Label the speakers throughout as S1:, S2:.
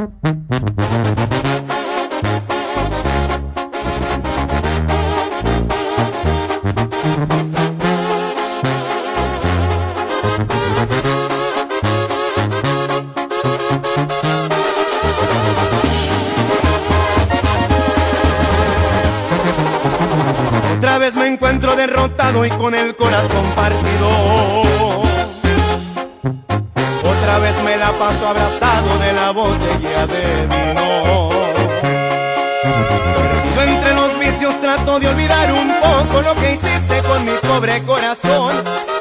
S1: Otra vez me encuentro derrotado y con el corazón partido. Otra vez me la paso abrazado de la botella de vino. Perdido entre los vicios trato de olvidar un poco lo que hiciste con mi pobre corazón.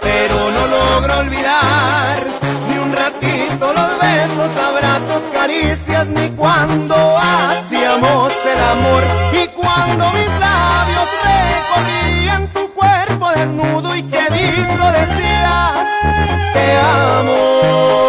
S1: Pero no logro olvidar ni un ratito los besos, abrazos, caricias, ni cuando hacíamos el amor y cuando mis labios recorrían tu cuerpo desnudo y querido decías te amo,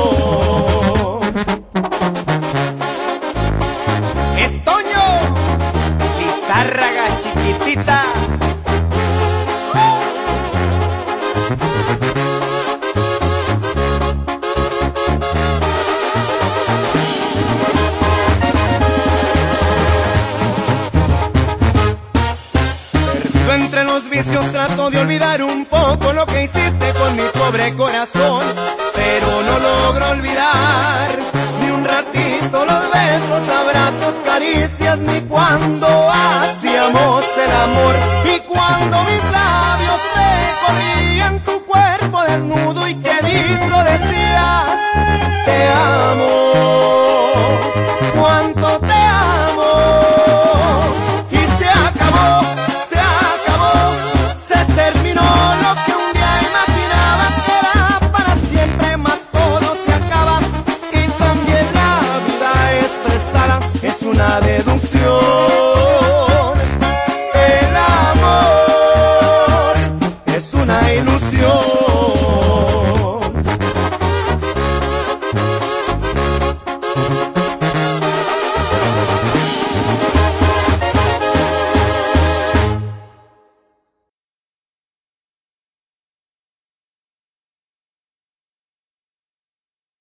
S1: Entre los vicios trato de olvidar un poco lo que hiciste con mi pobre corazón, pero no logro olvidar ni un ratito los besos, abrazos, caricias, ni cuando hacíamos el amor. Y cuando mis labios recorrían tu cuerpo desnudo y querido decías te amo, cuánto te